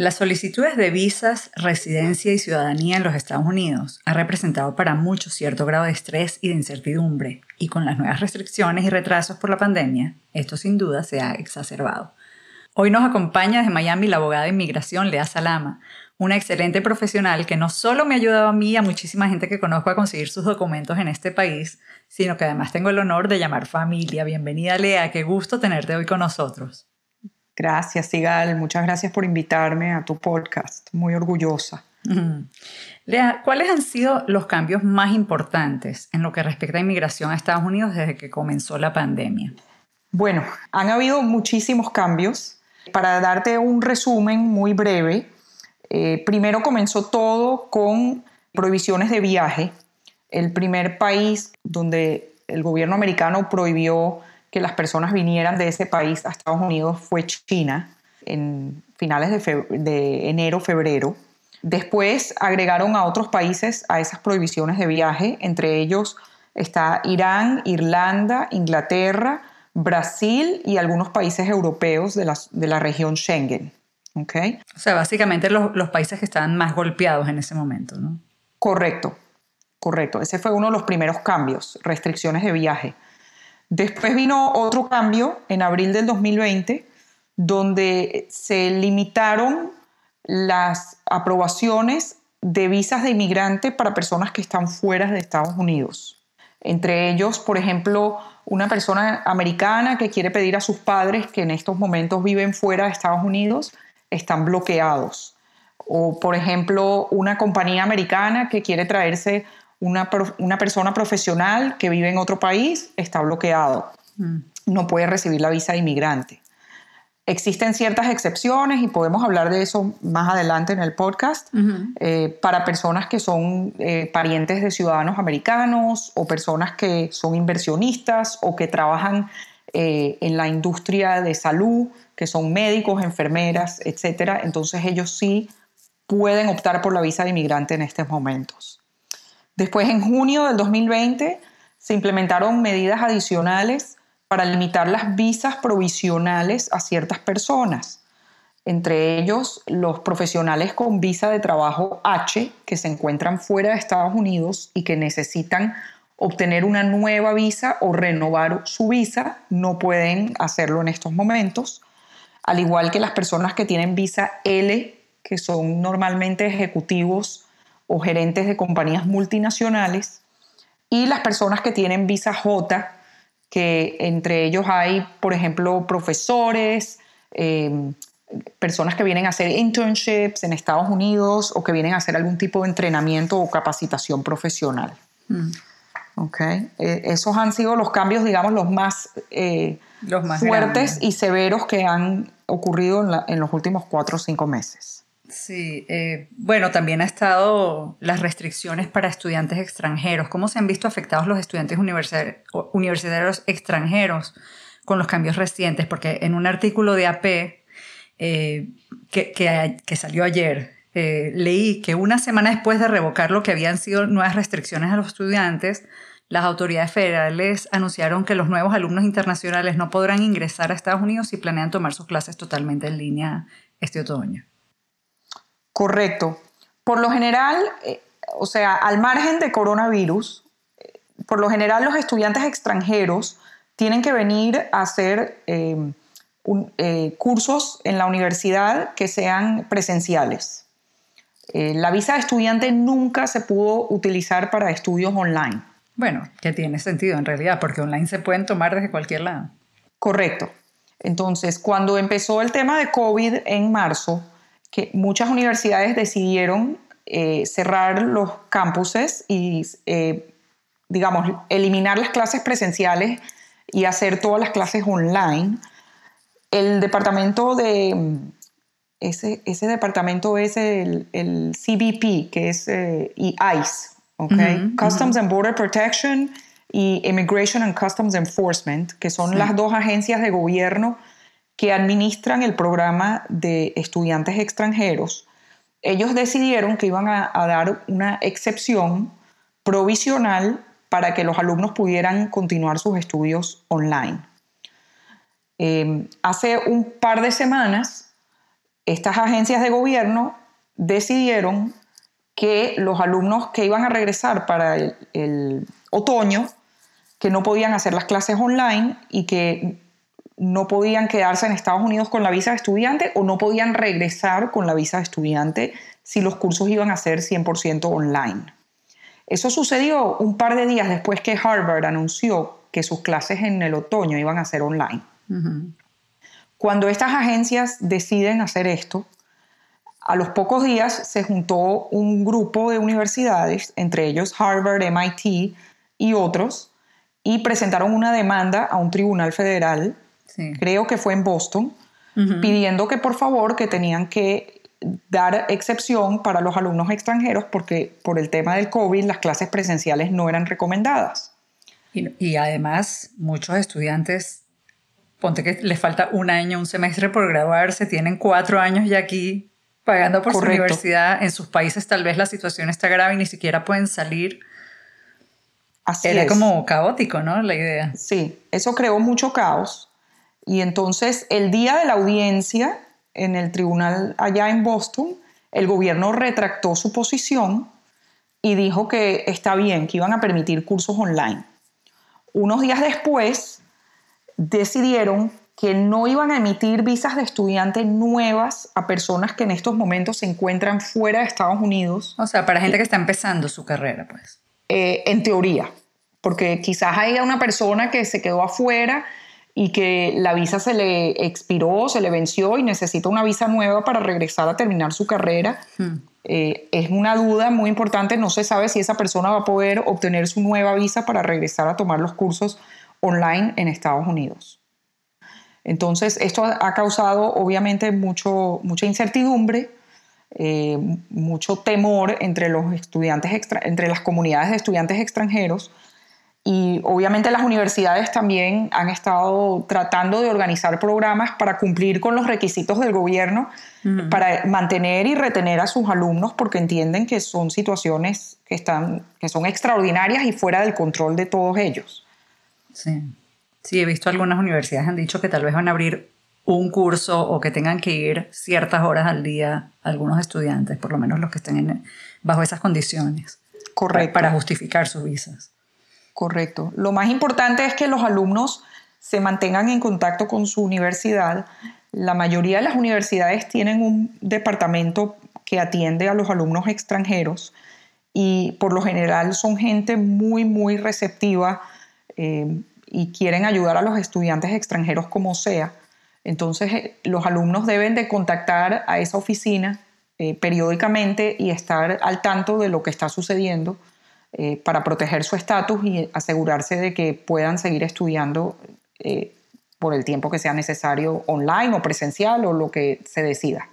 Las solicitudes de visas, residencia y ciudadanía en los Estados Unidos han representado para muchos cierto grado de estrés y de incertidumbre, y con las nuevas restricciones y retrasos por la pandemia, esto sin duda se ha exacerbado. Hoy nos acompaña desde Miami la abogada de inmigración Lea Salama, una excelente profesional que no solo me ha ayudado a mí y a muchísima gente que conozco a conseguir sus documentos en este país, sino que además tengo el honor de llamar familia. Bienvenida Lea, qué gusto tenerte hoy con nosotros. Gracias, Sigal. Muchas gracias por invitarme a tu podcast. Muy orgullosa. Lea, ¿cuáles han sido los cambios más importantes en lo que respecta a inmigración a Estados Unidos desde que comenzó la pandemia? Bueno, han habido muchísimos cambios. Para darte un resumen muy breve, eh, primero comenzó todo con prohibiciones de viaje. El primer país donde el gobierno americano prohibió que las personas vinieran de ese país a Estados Unidos fue China en finales de, enero, febrero. Después agregaron a otros países a esas prohibiciones de viaje, entre ellos está Irán, Irlanda, Inglaterra, Brasil y algunos países europeos de la, de la región Schengen. ¿Okay? O sea, básicamente los, los, países que estaban más golpeados en ese momento, ¿no? Correcto, correcto. Ese fue uno de los primeros cambios, restricciones de viaje. Después vino otro cambio en abril del 2020, donde se limitaron las aprobaciones de visas de inmigrante para personas que están fuera de Estados Unidos. Entre ellos, por ejemplo, una persona americana que quiere pedir a sus padres que en estos momentos viven fuera de Estados Unidos, están bloqueados. O, por ejemplo, una compañía americana que quiere traerse una, persona profesional que vive en otro país está bloqueado, mm. no puede recibir la visa de inmigrante. Existen ciertas excepciones y podemos hablar de eso más adelante en el podcast eh, para personas que son eh, parientes de ciudadanos americanos o personas que son inversionistas o que trabajan eh, en la industria de salud, que son médicos, enfermeras, etc. Entonces ellos sí pueden optar por la visa de inmigrante en estos momentos. Después, en junio del 2020, se implementaron medidas adicionales para limitar las visas provisionales a ciertas personas, entre ellos los profesionales con visa de trabajo H que se encuentran fuera de Estados Unidos y que necesitan obtener una nueva visa o renovar su visa, no pueden hacerlo en estos momentos, al igual que las personas que tienen visa L, que son normalmente ejecutivos o gerentes de compañías multinacionales y las personas que tienen visa J, que entre ellos hay, por ejemplo, profesores, em, personas que vienen a hacer internships en Estados Unidos o que vienen a hacer algún tipo de entrenamiento o capacitación profesional. Mm. Okay. E, esos han sido los cambios, digamos, los más, eh, los más fuertes y severos que han ocurrido en los últimos cuatro o cinco meses. Sí, eh, bueno, también ha estado las restricciones para estudiantes extranjeros. ¿Cómo se han visto afectados los estudiantes universitarios extranjeros con los cambios recientes? Porque en un artículo de AP eh, que, salió ayer, eh, leí que una semana después de revocar lo que habían sido nuevas restricciones a los estudiantes, las autoridades federales anunciaron que los nuevos alumnos internacionales no podrán ingresar a Estados Unidos si planean tomar sus clases totalmente en línea este otoño. Correcto. Por lo general, eh, o sea, al margen de coronavirus, eh, por lo general los estudiantes extranjeros tienen que venir a hacer eh, cursos en la universidad que sean presenciales. la visa de estudiante nunca se pudo utilizar para estudios online. Bueno, que tiene sentido en realidad, porque online se pueden tomar desde cualquier lado. Correcto. Entonces, cuando empezó el tema de COVID en marzo, que muchas universidades decidieron eh, cerrar los campuses y, eh, digamos, eliminar las clases presenciales y hacer todas las clases online. El departamento de... Ese, ese departamento es el, el, CBP, que es eh, ICE, okay? Customs and Border Protection y Immigration and Customs Enforcement, que son las dos agencias de gobierno que administran el programa de estudiantes extranjeros, ellos decidieron que iban a, dar una excepción provisional para que los alumnos pudieran continuar sus estudios online. Eh, hace un par de semanas, estas agencias de gobierno decidieron que los alumnos que iban a regresar para el otoño que no podían hacer las clases online y que no podían quedarse en Estados Unidos con la visa de estudiante o no podían regresar con la visa de estudiante si los cursos iban a ser 100% online. Eso sucedió un par de días después que Harvard anunció que sus clases en el otoño iban a ser online. Cuando estas agencias deciden hacer esto, a los pocos días se juntó un grupo de universidades, entre ellos Harvard, MIT y otros, y presentaron una demanda a un tribunal federal, creo que fue en Boston, pidiendo que por favor que tenían que dar excepción para los alumnos extranjeros porque por el tema del COVID las clases presenciales no eran recomendadas. Y, además muchos estudiantes, ponte que les falta un año, un semestre por graduarse, tienen cuatro años ya aquí pagando por su universidad. En sus países tal vez la situación está grave y ni siquiera pueden salir era como caótico, ¿no? La idea. Sí, eso creó mucho caos. Y entonces, el día de la audiencia en el tribunal allá en Boston, el gobierno retractó su posición y dijo que está bien, que iban a permitir cursos online. Unos días después, decidieron que no iban a emitir visas de estudiante nuevas a personas que en estos momentos se encuentran fuera de Estados Unidos. O sea, para gente que está empezando su carrera, pues. Eh, en teoría, porque quizás haya una persona que se quedó afuera y que la visa se le expiró, se le venció y necesita una visa nueva para regresar a terminar su carrera. Hmm. Eh, es una duda muy importante, no se sabe si esa persona va a poder obtener su nueva visa para regresar a tomar los cursos online en Estados Unidos. Entonces, esto ha causado obviamente mucho, mucha incertidumbre eh, mucho temor entre los estudiantes, entre las comunidades de estudiantes extranjeros. Y obviamente las universidades también han estado tratando de organizar programas para cumplir con los requisitos del gobierno, para mantener y retener a sus alumnos, porque entienden que son situaciones que, están, que son extraordinarias y fuera del control de todos ellos. Sí. Sí, he visto algunas universidades han dicho que tal vez van a abrir un curso o que tengan que ir ciertas horas al día algunos estudiantes, por lo menos los que estén bajo esas condiciones. Correcto. Para, justificar sus visas. Correcto. Lo más importante es que los alumnos se mantengan en contacto con su universidad. La mayoría de las universidades tienen un departamento que atiende a los alumnos extranjeros y por lo general son gente muy, muy receptiva eh, y quieren ayudar a los estudiantes extranjeros como sea. Entonces, eh, los alumnos deben de contactar a esa oficina eh, periódicamente y estar al tanto de lo que está sucediendo eh, para proteger su estatus y asegurarse de que puedan seguir estudiando por el tiempo que sea necesario online o presencial o lo que se decida.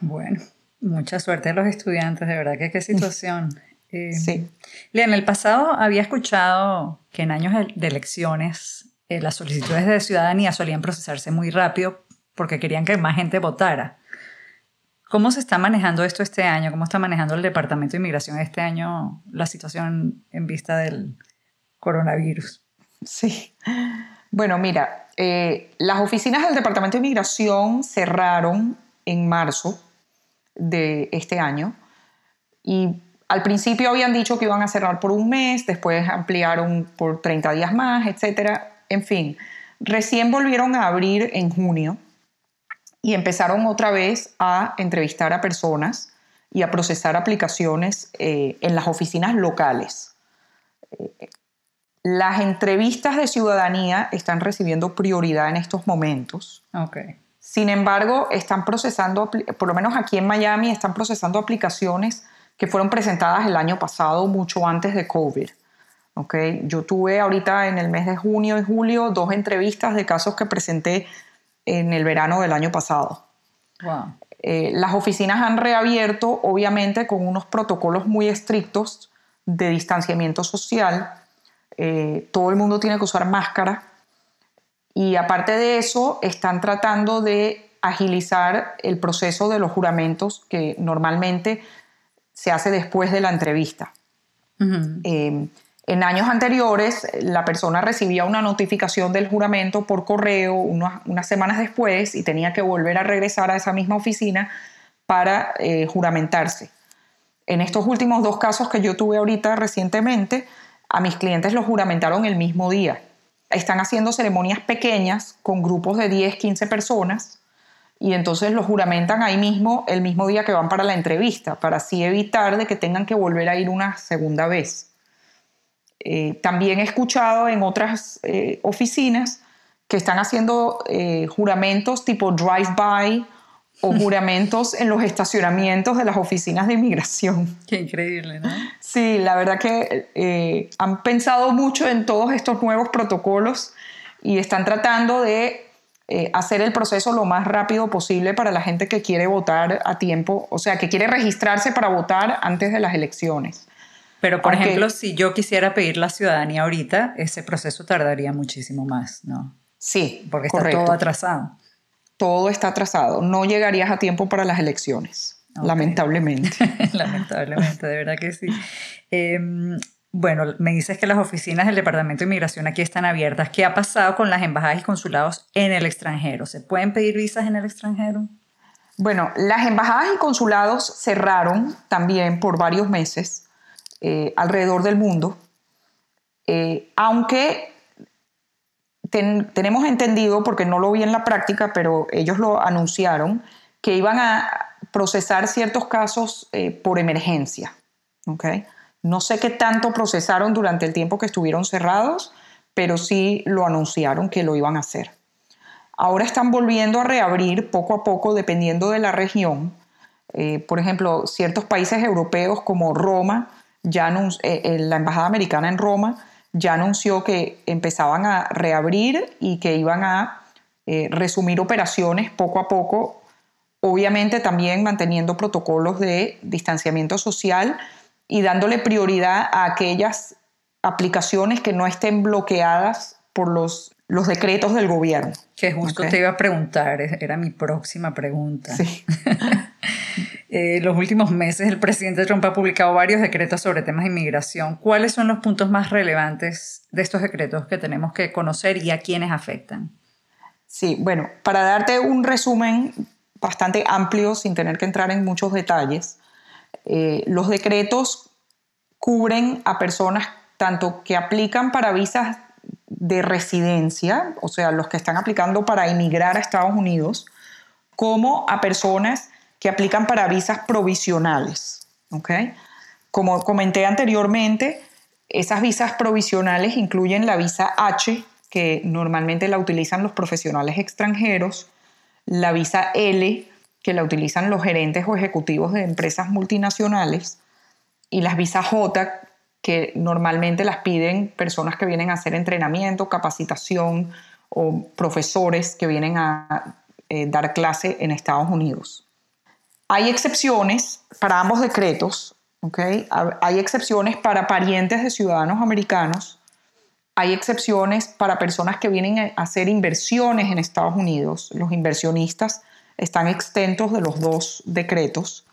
Bueno, mucha suerte a los estudiantes, de verdad que qué situación. sí. Lea, en el pasado había escuchado que en años de elecciones eh, las solicitudes de ciudadanía solían procesarse muy rápido porque querían que más gente votara. ¿Cómo se está manejando esto este año? ¿Cómo está manejando el Departamento de Inmigración este año la situación en vista del coronavirus? Sí. Bueno, mira, eh, las oficinas del Departamento de Inmigración cerraron en marzo de este año y al principio habían dicho que iban a cerrar por un mes, después ampliaron por 30 días más, etcétera. En fin, recién volvieron a abrir en junio y empezaron otra vez a entrevistar a personas y a procesar aplicaciones eh, en las oficinas locales. Eh, las entrevistas de ciudadanía están recibiendo prioridad en estos momentos. Okay. Sin embargo, están procesando, por lo menos aquí en Miami, están procesando aplicaciones que fueron presentadas el año pasado, mucho antes de COVID. Okay. Yo tuve ahorita en el mes de junio y julio dos entrevistas de casos que presenté en el verano del año pasado. Wow. Eh, las oficinas han reabierto, obviamente, con unos protocolos muy estrictos de distanciamiento social. Eh, todo el mundo tiene que usar máscara. Y aparte de eso, están tratando de agilizar el proceso de los juramentos que normalmente se hace después de la entrevista. Eh, en años anteriores, la persona recibía una notificación del juramento por correo unas, semanas después y tenía que volver a regresar a esa misma oficina para eh, juramentarse. En estos últimos dos casos que yo tuve ahorita recientemente, a mis clientes los juramentaron el mismo día. Están haciendo ceremonias pequeñas con grupos de 10, 15 personas y entonces los juramentan ahí mismo el mismo día que van para la entrevista, para así evitar de que tengan que volver a ir una segunda vez. Eh, también he escuchado en otras eh, oficinas que están haciendo eh, juramentos tipo drive-by o juramentos en los estacionamientos de las oficinas de inmigración. Qué increíble, ¿no? Sí, la verdad que han pensado mucho en todos estos nuevos protocolos y están tratando de hacer el proceso lo más rápido posible para la gente que quiere votar a tiempo, o sea, que quiere registrarse para votar antes de las elecciones. Pero, por ejemplo, si yo quisiera pedir la ciudadanía ahorita, ese proceso tardaría muchísimo más, ¿no? Sí, porque está todo atrasado todo está atrasado. No llegarías a tiempo para las elecciones, lamentablemente. lamentablemente, de verdad que sí. Em, bueno, me dices que las oficinas del Departamento de Inmigración aquí están abiertas. ¿Qué ha pasado con las embajadas y consulados en el extranjero? ¿Se pueden pedir visas en el extranjero? Bueno, las embajadas y consulados cerraron también por varios meses eh, alrededor del mundo, eh, aunque tenemos entendido, porque no lo vi en la práctica, pero ellos lo anunciaron, que iban a procesar ciertos casos eh, por emergencia. ¿okay? No sé qué tanto procesaron durante el tiempo que estuvieron cerrados, pero sí lo anunciaron que lo iban a hacer. Ahora están volviendo a reabrir poco a poco dependiendo de la región. Eh, por ejemplo, ciertos países europeos como Roma, ya eh, la Embajada Americana en Roma ya anunció que empezaban a reabrir y que iban a eh, resumir operaciones poco a poco, obviamente también manteniendo protocolos de distanciamiento social y dándole prioridad a aquellas aplicaciones que no estén bloqueadas por los, los decretos del gobierno. Que justo te iba a preguntar, era mi próxima pregunta. Sí. Eh, los últimos meses el presidente Trump ha publicado varios decretos sobre temas de inmigración. ¿Cuáles son los puntos más relevantes de estos decretos que tenemos que conocer y a quiénes afectan? Sí, bueno, para darte un resumen bastante amplio sin tener que entrar en muchos detalles, eh, los decretos cubren a personas tanto que aplican para visas de residencia, o sea, los que están aplicando para inmigrar a Estados Unidos, como a personas que aplican para visas provisionales. ¿okay? Como comenté anteriormente, esas visas provisionales incluyen la visa H, que normalmente la utilizan los profesionales extranjeros, la visa L, que la utilizan los gerentes o ejecutivos de empresas multinacionales, y las visas J, que normalmente las piden personas que vienen a hacer entrenamiento, capacitación o profesores que vienen a eh, dar clase en Estados Unidos. Hay excepciones para ambos decretos, ¿okay? Hay excepciones para parientes de ciudadanos americanos, hay excepciones para personas que vienen a hacer inversiones en Estados Unidos. Los inversionistas están exentos de los dos decretos.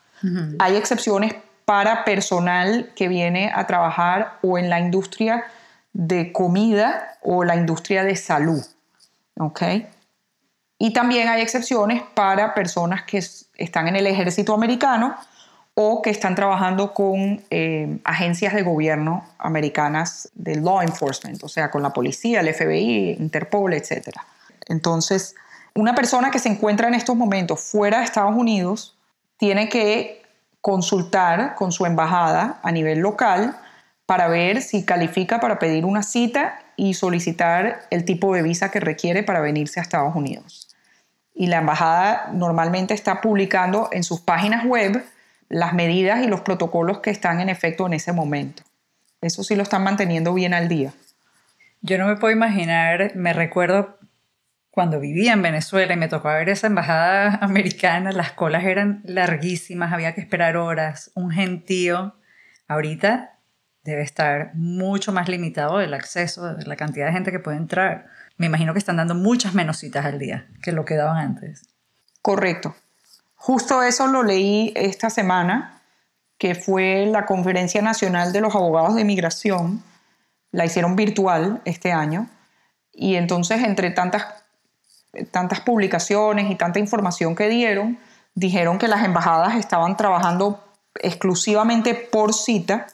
Hay excepciones para personal que viene a trabajar o en la industria de comida o la industria de salud. ¿okay? Y también hay excepciones para personas que están en el ejército americano o que están trabajando con eh, agencias de gobierno americanas de law enforcement, o sea, con la policía, el FBI, Interpol, etc. Entonces, una persona que se encuentra en estos momentos fuera de Estados Unidos tiene que consultar con su embajada a nivel local para ver si califica para pedir una cita y solicitar el tipo de visa que requiere para venirse a Estados Unidos y la embajada normalmente está publicando en sus páginas web las medidas y los protocolos que están en efecto en ese momento. Eso sí lo están manteniendo bien al día. Yo no me puedo imaginar, me recuerdo cuando vivía en Venezuela y me tocó ver esa embajada americana, las colas eran larguísimas, había que esperar horas, un gentío. Ahorita debe estar mucho más limitado el acceso, la cantidad de gente que puede entrar. Me imagino que están dando muchas menos citas al día que lo que daban antes. Correcto. Justo eso lo leí esta semana, que fue la Conferencia Nacional de los Abogados de Inmigración. La hicieron virtual este año. Y entonces, entre tantas, tantas publicaciones y tanta información que dieron, dijeron que las embajadas estaban trabajando exclusivamente por cita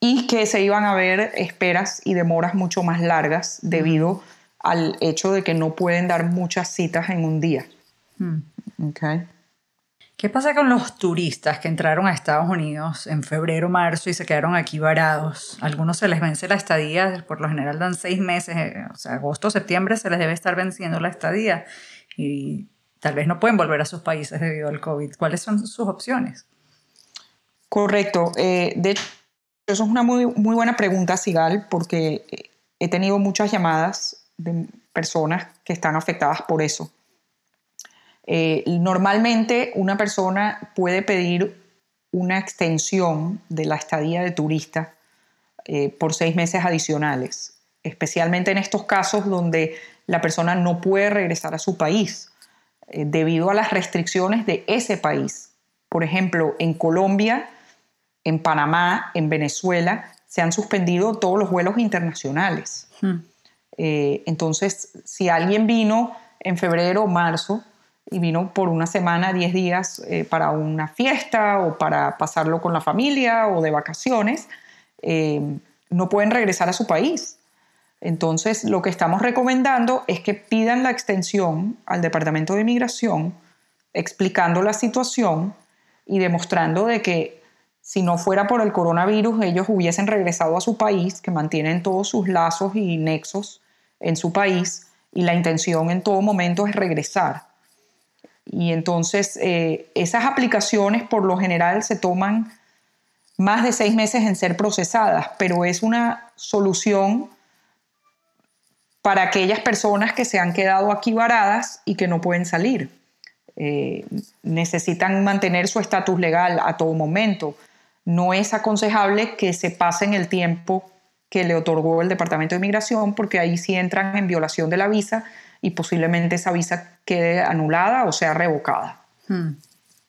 y que se iban a ver esperas y demoras mucho más largas debido al hecho de que no pueden dar muchas citas en un día. Hmm. ¿Qué pasa con los turistas que entraron a Estados Unidos en febrero, marzo y se quedaron aquí varados? algunos se les vence la estadía, por lo general dan seis meses, eh, o sea, agosto, septiembre se les debe estar venciendo la estadía y tal vez no pueden volver a sus países debido al COVID. ¿Cuáles son sus opciones? Correcto. Eh, de hecho, eso es una muy, muy buena pregunta, Sigal, porque he tenido muchas llamadas personas que están afectadas por eso. Eh, normalmente una persona puede pedir una extensión de la estadía de turista por seis meses adicionales, especialmente en estos casos donde la persona no puede regresar a su país debido a las restricciones de ese país. Por ejemplo, en Colombia en Panamá, en Venezuela, se han suspendido todos los vuelos internacionales. Hmm. Eh, entonces, si alguien vino en febrero o marzo y vino por una semana, 10 días eh, para una fiesta o para pasarlo con la familia o de vacaciones, eh, no pueden regresar a su país. Entonces, lo que estamos recomendando es que pidan la extensión al Departamento de Inmigración, explicando la situación y demostrando de que si no fuera por el coronavirus, ellos hubiesen regresado a su país, que mantienen todos sus lazos y nexos en su país, y la intención en todo momento es regresar. Y entonces eh, esas aplicaciones por lo general se toman más de seis meses en ser procesadas, pero es una solución para aquellas personas que se han quedado aquí varadas y que no pueden salir. Eh, necesitan mantener su estatus legal a todo momento no es aconsejable que se pasen el tiempo que le otorgó el Departamento de Inmigración, porque ahí sí entran en violación de la visa y posiblemente esa visa quede anulada o sea revocada. Hmm.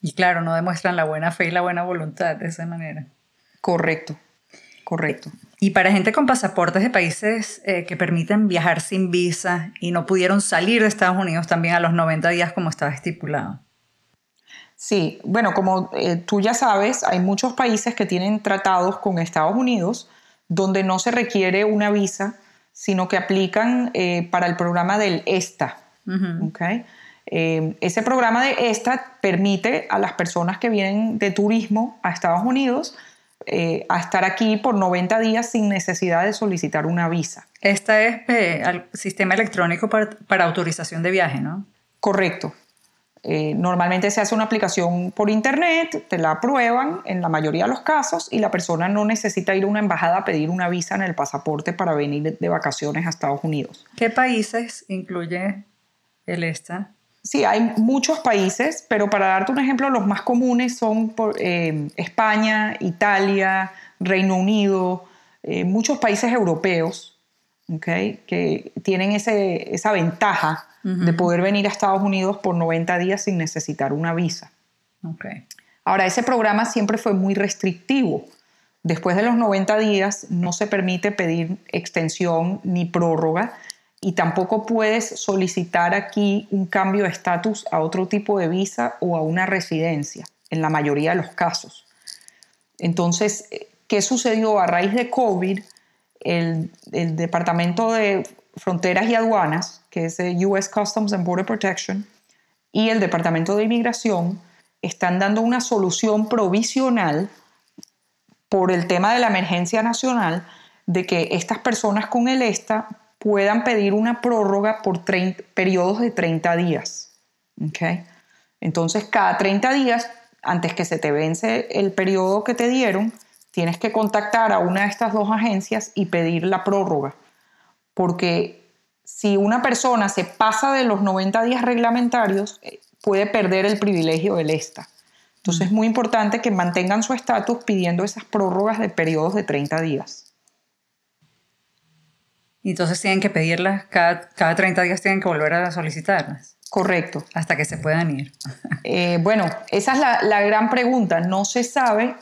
Y claro, no demuestran la buena fe y la buena voluntad de esa manera. Correcto, correcto. Y para gente con pasaportes de países eh, que permiten viajar sin visa y no pudieron salir de Estados Unidos también a los 90 días como estaba estipulado. Sí, bueno, como eh, tú ya sabes, hay muchos países que tienen tratados con Estados Unidos donde no se requiere una visa, sino que aplican eh, para el programa del ESTA. Eh, ese programa de ESTA permite a las personas que vienen de turismo a Estados Unidos a estar aquí por 90 días sin necesidad de solicitar una visa. Este es el sistema electrónico para autorización de viaje, ¿no? Correcto. Eh, normalmente se hace una aplicación por internet, te la aprueban en la mayoría de los casos y la persona no necesita ir a una embajada a pedir una visa en el pasaporte para venir de vacaciones a Estados Unidos. ¿Qué países incluye el ESTA? Sí, hay muchos países, pero para darte un ejemplo, los más comunes son por, eh, España, Italia, Reino Unido, eh, muchos países europeos okay, que tienen ese, esa ventaja de poder venir a Estados Unidos por 90 días sin necesitar una visa. Okay. Ahora, ese programa siempre fue muy restrictivo. Después de los 90 días no se permite pedir extensión ni prórroga y tampoco puedes solicitar aquí un cambio de estatus a otro tipo de visa o a una residencia, en la mayoría de los casos. Entonces, ¿qué sucedió a raíz de COVID? El, el Departamento de Fronteras y Aduanas, que es el US Customs and Border Protection, y el Departamento de Inmigración están dando una solución provisional por el tema de la emergencia nacional de que estas personas con el ESTA puedan pedir una prórroga por periodos de 30 días. ¿okay? Entonces, cada 30 días, antes que se te vence el periodo que te dieron, tienes que contactar a una de estas dos agencias y pedir la prórroga porque si una persona se pasa de los 90 días reglamentarios, eh, puede perder el privilegio del ESTA. Entonces es muy importante que mantengan su estatus pidiendo esas prórrogas de periodos de 30 días. Y entonces tienen que pedirlas, cada, cada 30 días tienen que volver a solicitarlas. Correcto. Hasta que se puedan ir. Eh, bueno, esa es la, la, gran pregunta. No se sabe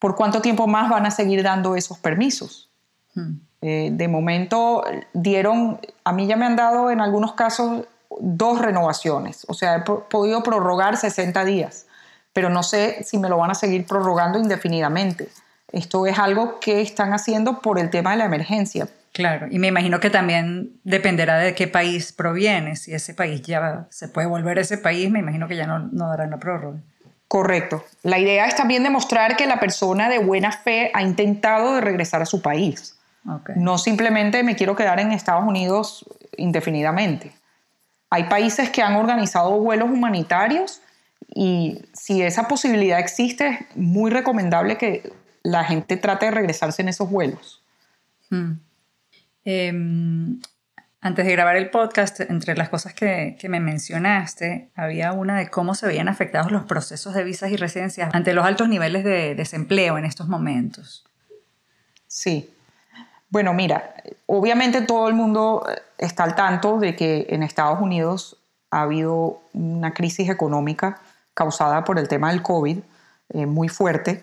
por cuánto tiempo más van a seguir dando esos permisos. Hmm. Eh, de momento dieron, a mí ya me han dado en algunos casos dos renovaciones, o sea, he podido prorrogar 60 días, pero no sé si me lo van a seguir prorrogando indefinidamente. Esto es algo que están haciendo por el tema de la emergencia. Claro, y me imagino que también dependerá de qué país proviene. Si ese país ya se puede volver a ese país, me imagino que ya no, no darán la prórroga. Correcto. La idea es también demostrar que la persona de buena fe ha intentado de regresar a su país. No simplemente me quiero quedar en Estados Unidos indefinidamente. Hay países que han organizado vuelos humanitarios y si esa posibilidad existe, es muy recomendable que la gente trate de regresarse en esos vuelos. Hmm. Em, antes de grabar el podcast, entre las cosas que, que, me mencionaste, había una de cómo se veían afectados los procesos de visas y residencias ante los altos niveles de desempleo en estos momentos. Sí, bueno, mira, obviamente todo el mundo eh, está al tanto de que en Estados Unidos ha habido una crisis económica causada por el tema del COVID eh, muy fuerte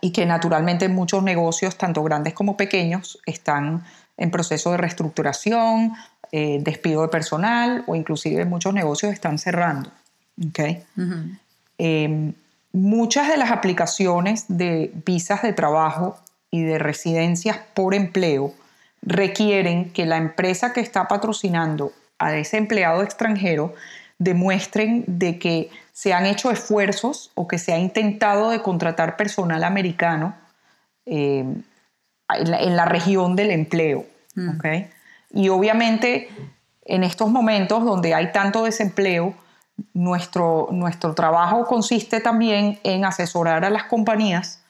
y que naturalmente muchos negocios, tanto grandes como pequeños, están en proceso de reestructuración, eh, despido de personal o inclusive muchos negocios están cerrando. ¿okay? Em, muchas de las aplicaciones de visas de trabajo y de residencias por empleo requieren que la empresa que está patrocinando a ese empleado extranjero demuestren de que se han hecho esfuerzos o que se ha intentado de contratar personal americano eh, en, la, región del empleo. Mm. Y obviamente en estos momentos donde hay tanto desempleo, nuestro, nuestro trabajo consiste también en asesorar a las compañías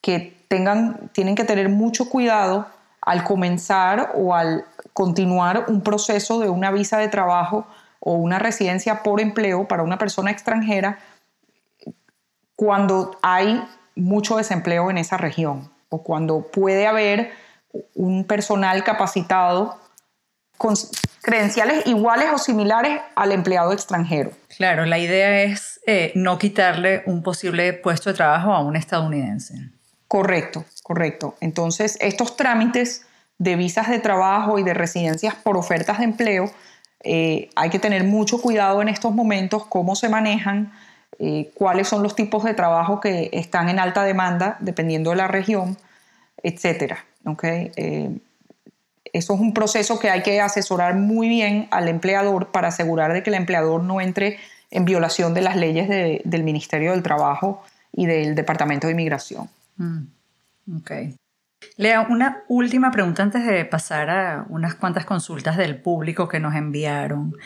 que tengan, tienen que tener mucho cuidado al comenzar o al continuar un proceso de una visa de trabajo o una residencia por empleo para una persona extranjera cuando hay mucho desempleo en esa región o cuando puede haber un personal capacitado con credenciales iguales o similares al empleado extranjero. Claro, la idea es eh, no quitarle un posible puesto de trabajo a un estadounidense. Correcto, correcto. Entonces, estos trámites de visas de trabajo y de residencias por ofertas de empleo, eh, hay que tener mucho cuidado en estos momentos, cómo se manejan, eh, cuáles son los tipos de trabajo que están en alta demanda, dependiendo de la región, etc. ¿okay? Eh, eso es un proceso que hay que asesorar muy bien al empleador para asegurar de que el empleador no entre en violación de las leyes del Ministerio del Trabajo y del Departamento de Inmigración. Mm, ok. Lea, una última pregunta antes de pasar a unas cuantas consultas del público que nos enviaron.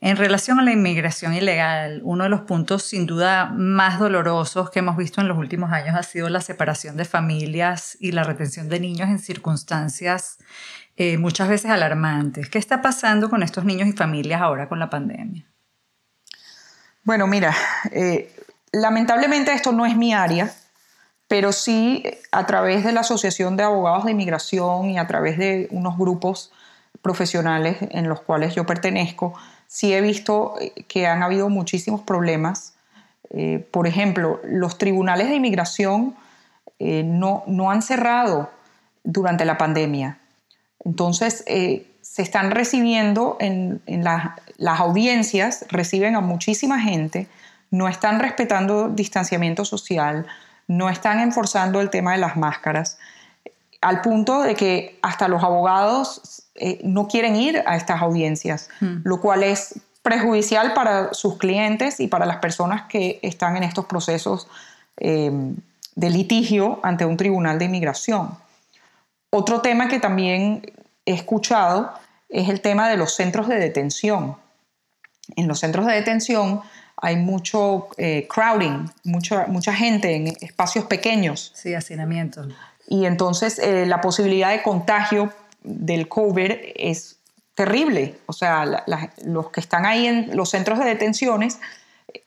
En relación a la inmigración ilegal, uno de los puntos sin duda más dolorosos que hemos visto en los últimos años ha sido la separación de familias y la retención de niños en circunstancias eh, muchas veces alarmantes. ¿Qué está pasando con estos niños y familias ahora con la pandemia? Bueno, mira, eh, lamentablemente esto no es mi área, pero sí a través de la Asociación de Abogados de Inmigración y a través de unos grupos profesionales en los cuales yo pertenezco, sí he visto eh, que han habido muchísimos problemas. Eh, por ejemplo, los tribunales de inmigración eh, no, no, han cerrado durante la pandemia. Entonces, se están recibiendo en, en las audiencias, reciben a muchísima gente, no están respetando distanciamiento social, no están enforzando el tema de las máscaras, al punto de que hasta los abogados eh, no quieren ir a estas audiencias, hmm. lo cual es perjudicial para sus clientes y para las personas que están en estos procesos eh, de litigio ante un tribunal de inmigración. Otro tema que también he escuchado es el tema de los centros de detención. En los centros de detención hay mucho eh, crowding, mucha, mucha gente en espacios pequeños. Sí, hacinamiento. Y entonces eh, la posibilidad de contagio del COVID es terrible. O sea, los que están ahí en los centros de detenciones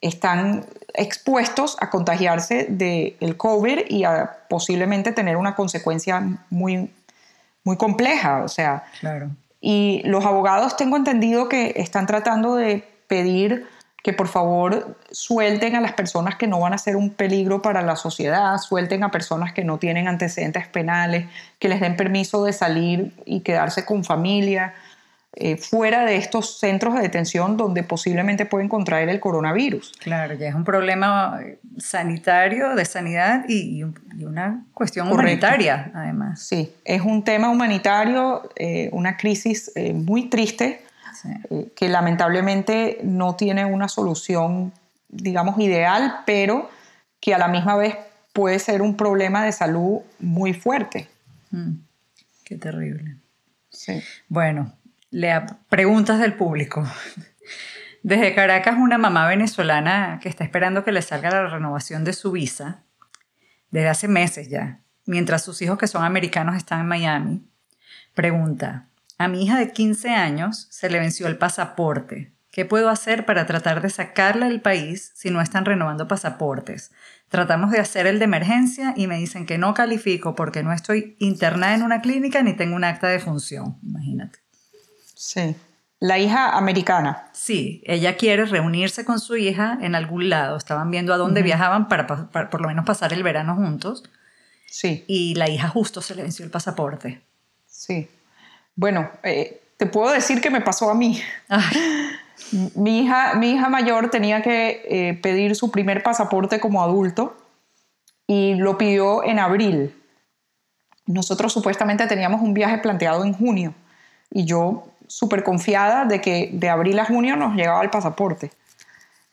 están expuestos a contagiarse del COVID y a posiblemente tener una consecuencia muy, muy compleja. O sea, claro. y los abogados tengo entendido que están tratando de pedir que por favor suelten a las personas que no van a ser un peligro para la sociedad, suelten a personas que no tienen antecedentes penales, que les den permiso de salir y quedarse con familia, eh, fuera de estos centros de detención donde posiblemente pueden contraer el coronavirus. Claro, ya es un problema sanitario, de sanidad y, una cuestión humanitaria, además. Sí, es un tema humanitario, eh, una crisis eh, muy triste eh, que lamentablemente no tiene una solución, digamos, ideal, pero que a la misma vez puede ser un problema de salud muy fuerte. Mm, qué terrible. Sí. Bueno, lea preguntas del público. Desde Caracas, una mamá venezolana que está esperando que le salga la renovación de su visa, desde hace meses ya, mientras sus hijos que son americanos están en Miami, pregunta, a mi hija de 15 años se le venció el pasaporte. ¿Qué puedo hacer para tratar de sacarla del país si no están renovando pasaportes? Tratamos de hacer el de emergencia y me dicen que no califico porque no estoy internada en una clínica ni tengo un acta de función. Imagínate. Sí. La hija americana. Sí, ella quiere reunirse con su hija en algún lado. Estaban viendo a dónde viajaban para, para, por lo menos pasar el verano juntos. Sí. Y la hija justo se le venció el pasaporte. Sí. Bueno, eh, te puedo decir que me pasó a mí. Mi hija, mi hija mayor tenía que eh, pedir su primer pasaporte como adulto y lo pidió en abril. Nosotros supuestamente teníamos un viaje planteado en junio y yo súper confiada de que de abril a junio nos llegaba el pasaporte.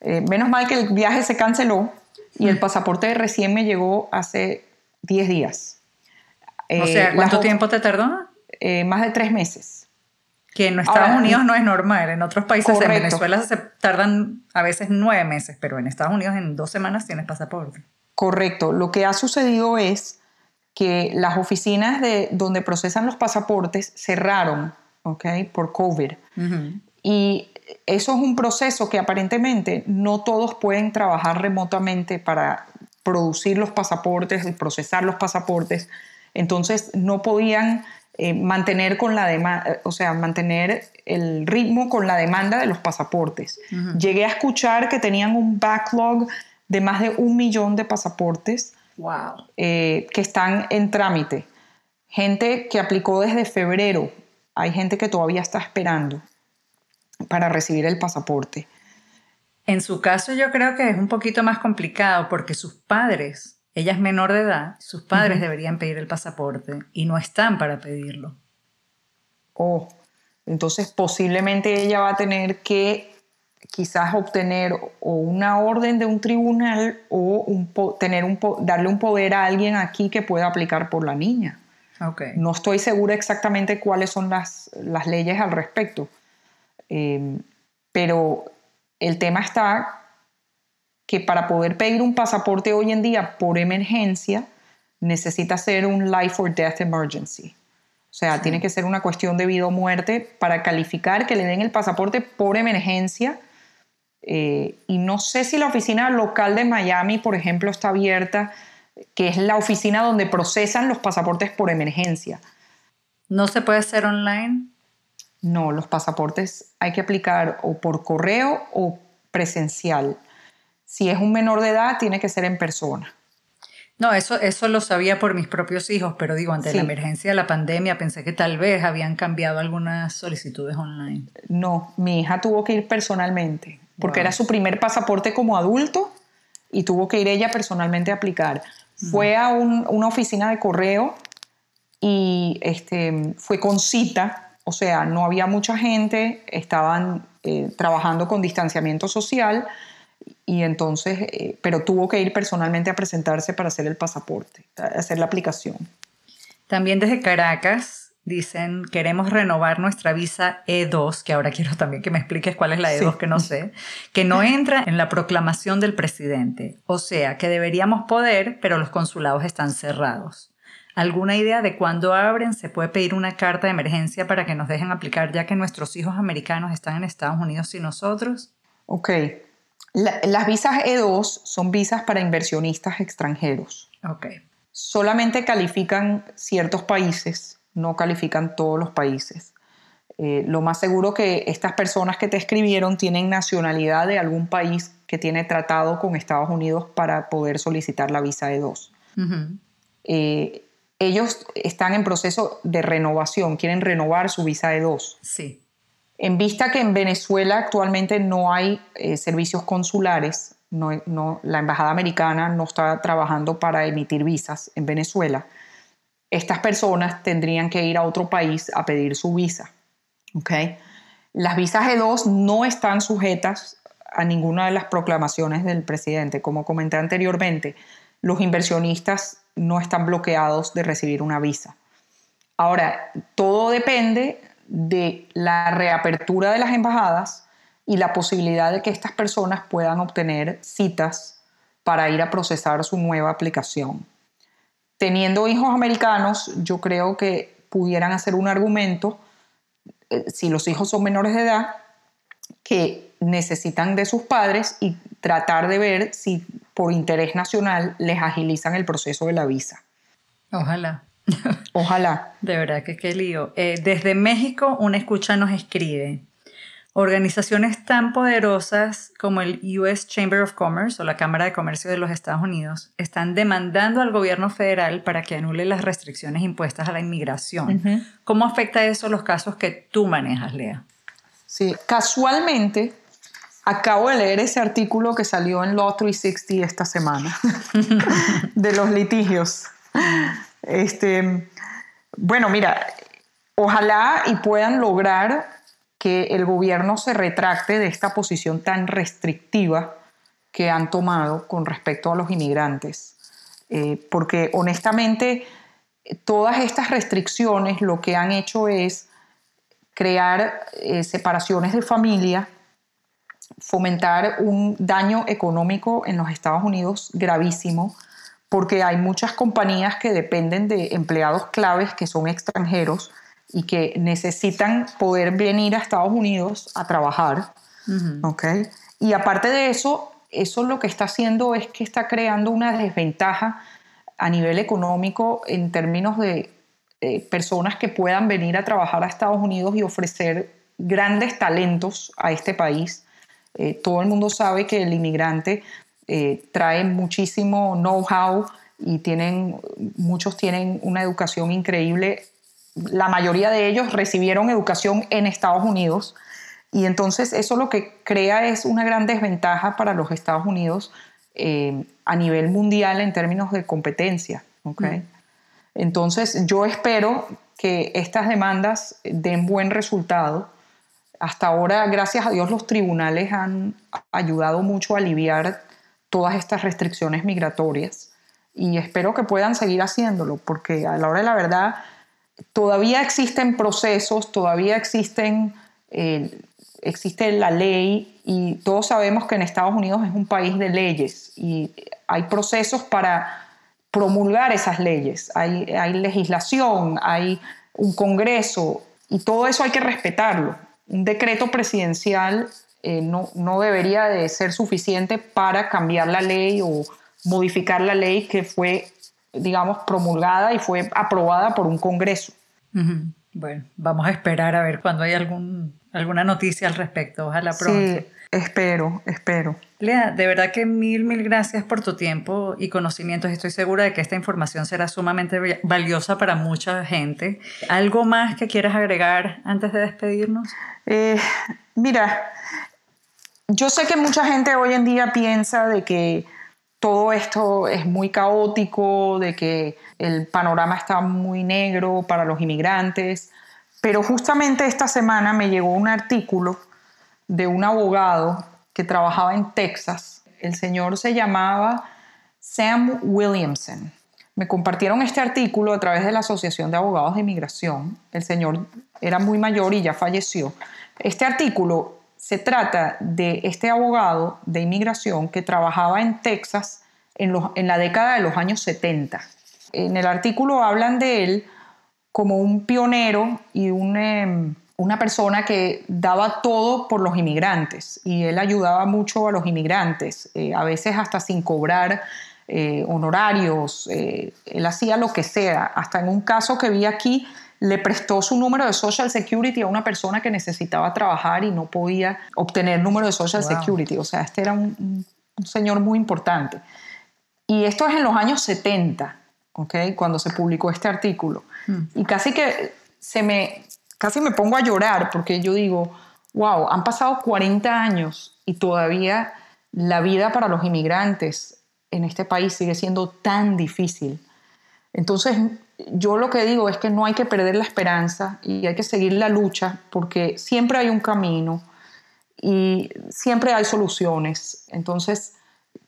Eh, menos mal que el viaje se canceló y el mm. pasaporte recién me llegó hace 10 días. o sea, ¿cuánto tiempo te tardó? Eh, más de tres meses. Que en Estados Unidos no es normal, en otros países, en Venezuela se tardan a veces nueve meses, pero en Estados Unidos en dos semanas tienes pasaporte. Correcto, lo que ha sucedido es que las oficinas de donde procesan los pasaportes cerraron, ¿ok? Por COVID. Y eso es un proceso que aparentemente no todos pueden trabajar remotamente para producir los pasaportes y procesar los pasaportes. Entonces no podían eh, mantener con la demanda, o sea, mantener el ritmo con la demanda de los pasaportes. Llegué a escuchar que tenían un backlog de más de un millón de pasaportes eh, que están en trámite. Gente que aplicó desde febrero. Hay gente que todavía está esperando para recibir el pasaporte. En su caso yo creo que es un poquito más complicado porque sus padres ella es menor de edad, sus padres deberían pedir el pasaporte y no están para pedirlo. Oh, entonces posiblemente ella va a tener que quizás obtener o una orden de un tribunal o un tener un darle un poder a alguien aquí que pueda aplicar por la niña. Okay. No estoy segura exactamente cuáles son las, las leyes al respecto, eh, pero el tema está que para poder pedir un pasaporte hoy en día por emergencia necesita ser un life or death emergency. O sea, tiene que ser una cuestión de vida o muerte para calificar que le den el pasaporte por emergencia. Eh, y no sé si la oficina local de Miami, por ejemplo, está abierta, que es la oficina donde procesan los pasaportes por emergencia. ¿No se puede hacer online? No, los pasaportes hay que aplicar o por correo o presencial. Si es un menor de edad, tiene que ser en persona. No, eso, eso lo sabía por mis propios hijos, pero digo, ante la emergencia de la pandemia pensé que tal vez habían cambiado algunas solicitudes online. No, mi hija tuvo que ir personalmente, porque era su primer pasaporte como adulto y tuvo que ir ella personalmente a aplicar. Fue a una oficina de correo y este, fue con cita, o sea, no había mucha gente, estaban eh, trabajando con distanciamiento social y entonces, eh, pero tuvo que ir personalmente a presentarse para hacer el pasaporte, hacer la aplicación. También desde Caracas dicen, queremos renovar nuestra visa E2, que ahora quiero también que me expliques cuál es la E2 que no sé, que no entra en la proclamación del presidente. O sea, que deberíamos poder, pero los consulados están cerrados. ¿Alguna idea de cuándo abren? ¿Se puede pedir una carta de emergencia para que nos dejen aplicar ya que nuestros hijos americanos están en Estados Unidos y nosotros? Ok, las visas E2 son visas para inversionistas extranjeros. Okay. Solamente califican ciertos países, no califican todos los países. Eh, lo más seguro que estas personas que te escribieron tienen nacionalidad de algún país que tiene tratado con Estados Unidos para poder solicitar la visa E2. Eh, ellos están en proceso de renovación, quieren renovar su visa E2. Sí. En vista que en Venezuela actualmente no hay eh, servicios consulares, la Embajada Americana no está trabajando para emitir visas en Venezuela, estas personas tendrían que ir a otro país a pedir su visa. Las visas E2 no están sujetas a ninguna de las proclamaciones del presidente. Como comenté anteriormente, los inversionistas no están bloqueados de recibir una visa. Ahora, todo depende de la reapertura de las embajadas y la posibilidad de que estas personas puedan obtener citas para ir a procesar su nueva aplicación. Teniendo hijos americanos, yo creo que pudieran hacer un argumento, eh, si los hijos son menores de edad, que necesitan de sus padres y tratar de ver si por interés nacional les agilizan el proceso de la visa. Ojalá. Ojalá. De verdad que qué lío. Eh, desde México, una escucha nos escribe. Organizaciones tan poderosas como el US Chamber of Commerce o la Cámara de Comercio de los Estados Unidos están demandando al gobierno federal para que anule las restricciones impuestas a la inmigración. ¿Cómo afecta eso los casos que tú manejas, Lea? Sí, casualmente acabo de leer ese artículo que salió en Law 360 esta semana de los litigios. Este, bueno, mira, ojalá y puedan lograr que el gobierno se retracte de esta posición tan restrictiva que han tomado con respecto a los inmigrantes. Eh, porque honestamente, todas estas restricciones lo que han hecho es crear eh, separaciones de familia, fomentar un daño económico en los Estados Unidos gravísimo, porque hay muchas compañías que dependen de empleados claves que son extranjeros y que necesitan poder venir a Estados Unidos a trabajar. Y aparte de eso, eso lo que está haciendo es que está creando una desventaja a nivel económico en términos de personas que puedan venir a trabajar a Estados Unidos y ofrecer grandes talentos a este país. Eh, todo el mundo sabe que el inmigrante eh, trae muchísimo know-how y tienen, muchos tienen una educación increíble. La mayoría de ellos recibieron educación en Estados Unidos y entonces eso lo que crea es una gran desventaja para los Estados Unidos eh, a nivel mundial en términos de competencia. ¿okay? Mm. Entonces yo espero que estas demandas den buen resultado. Hasta ahora, gracias a Dios, los tribunales han ayudado mucho a aliviar todas estas restricciones migratorias y espero que puedan seguir haciéndolo porque a la hora de la verdad todavía existen procesos, todavía existen, eh, existe la ley y todos sabemos que en Estados Unidos es un país de leyes y hay procesos para promulgar esas leyes. Hay, hay legislación, hay un Congreso y todo eso hay que respetarlo. Un decreto presidencial eh, no, no, debería de ser suficiente para cambiar la ley o modificar la ley que fue, digamos, promulgada y fue aprobada por un Congreso. Bueno, vamos a esperar a ver cuando hay algún, alguna noticia al respecto. Ojalá pronto. Sí, espero, espero. Lea, de verdad que mil, mil gracias por tu tiempo y conocimientos. Estoy segura de que esta información será sumamente valiosa para mucha gente. ¿Algo más que quieras agregar antes de despedirnos? Eh, mira, yo sé que mucha gente hoy en día piensa de que todo esto es muy caótico, de que el panorama está muy negro para los inmigrantes, pero justamente esta semana me llegó un artículo de un abogado que trabajaba en Texas. El señor se llamaba Sam Williamson. Me compartieron este artículo a través de la Asociación de Abogados de Inmigración. El señor era muy mayor y ya falleció. Este artículo se trata de este abogado de inmigración que trabajaba en Texas en, la década de los años 70. En el artículo hablan de él como un pionero y em, una persona que daba todo por los inmigrantes y él ayudaba mucho a los inmigrantes, eh, a veces hasta sin cobrar eh, honorarios, eh, él hacía lo que sea. Hasta en un caso que vi aquí, le prestó su número de Social Security a una persona que necesitaba trabajar y no podía obtener número de Social Security. O sea, este era un, señor muy importante. Y esto es en los años 70, ¿okay? cuando se publicó este artículo. Hmm. Y casi que se me, casi me pongo a llorar porque yo digo, wow, han pasado 40 años y todavía la vida para los inmigrantes en este país sigue siendo tan difícil. Entonces, yo lo que digo es que no hay que perder la esperanza y hay que seguir la lucha porque siempre hay un camino y siempre hay soluciones. Entonces,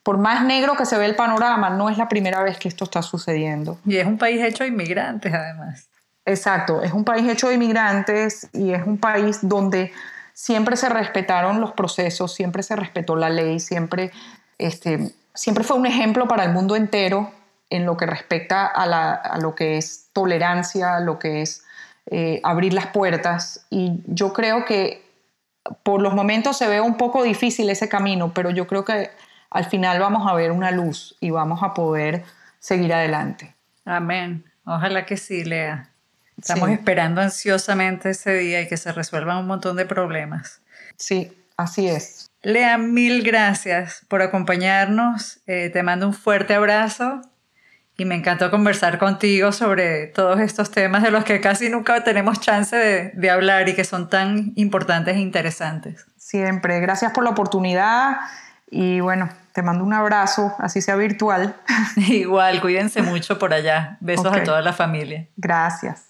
por más negro que se ve el panorama, no es la primera vez que esto está sucediendo. Y es un país hecho de inmigrantes, además. Exacto, es un país hecho de inmigrantes y es un país donde siempre se respetaron los procesos, siempre se respetó la ley, siempre, este, siempre fue un ejemplo para el mundo entero en lo que respecta a, lo que es tolerancia, a lo que es eh, abrir las puertas. Y yo creo que por los momentos se ve un poco difícil ese camino, pero yo creo que al final vamos a ver una luz y vamos a poder seguir adelante. Amén. Ojalá que sí, Lea. Estamos esperando ansiosamente ese día y que se resuelvan un montón de problemas. Sí, así es. Lea, mil gracias por acompañarnos. Eh, te mando un fuerte abrazo y me encantó conversar contigo sobre todos estos temas de los que casi nunca tenemos chance de, hablar y que son tan importantes e interesantes. Siempre, gracias por la oportunidad y bueno, te mando un abrazo, así sea virtual. Igual, cuídense mucho por allá. Besos a toda la familia. Gracias.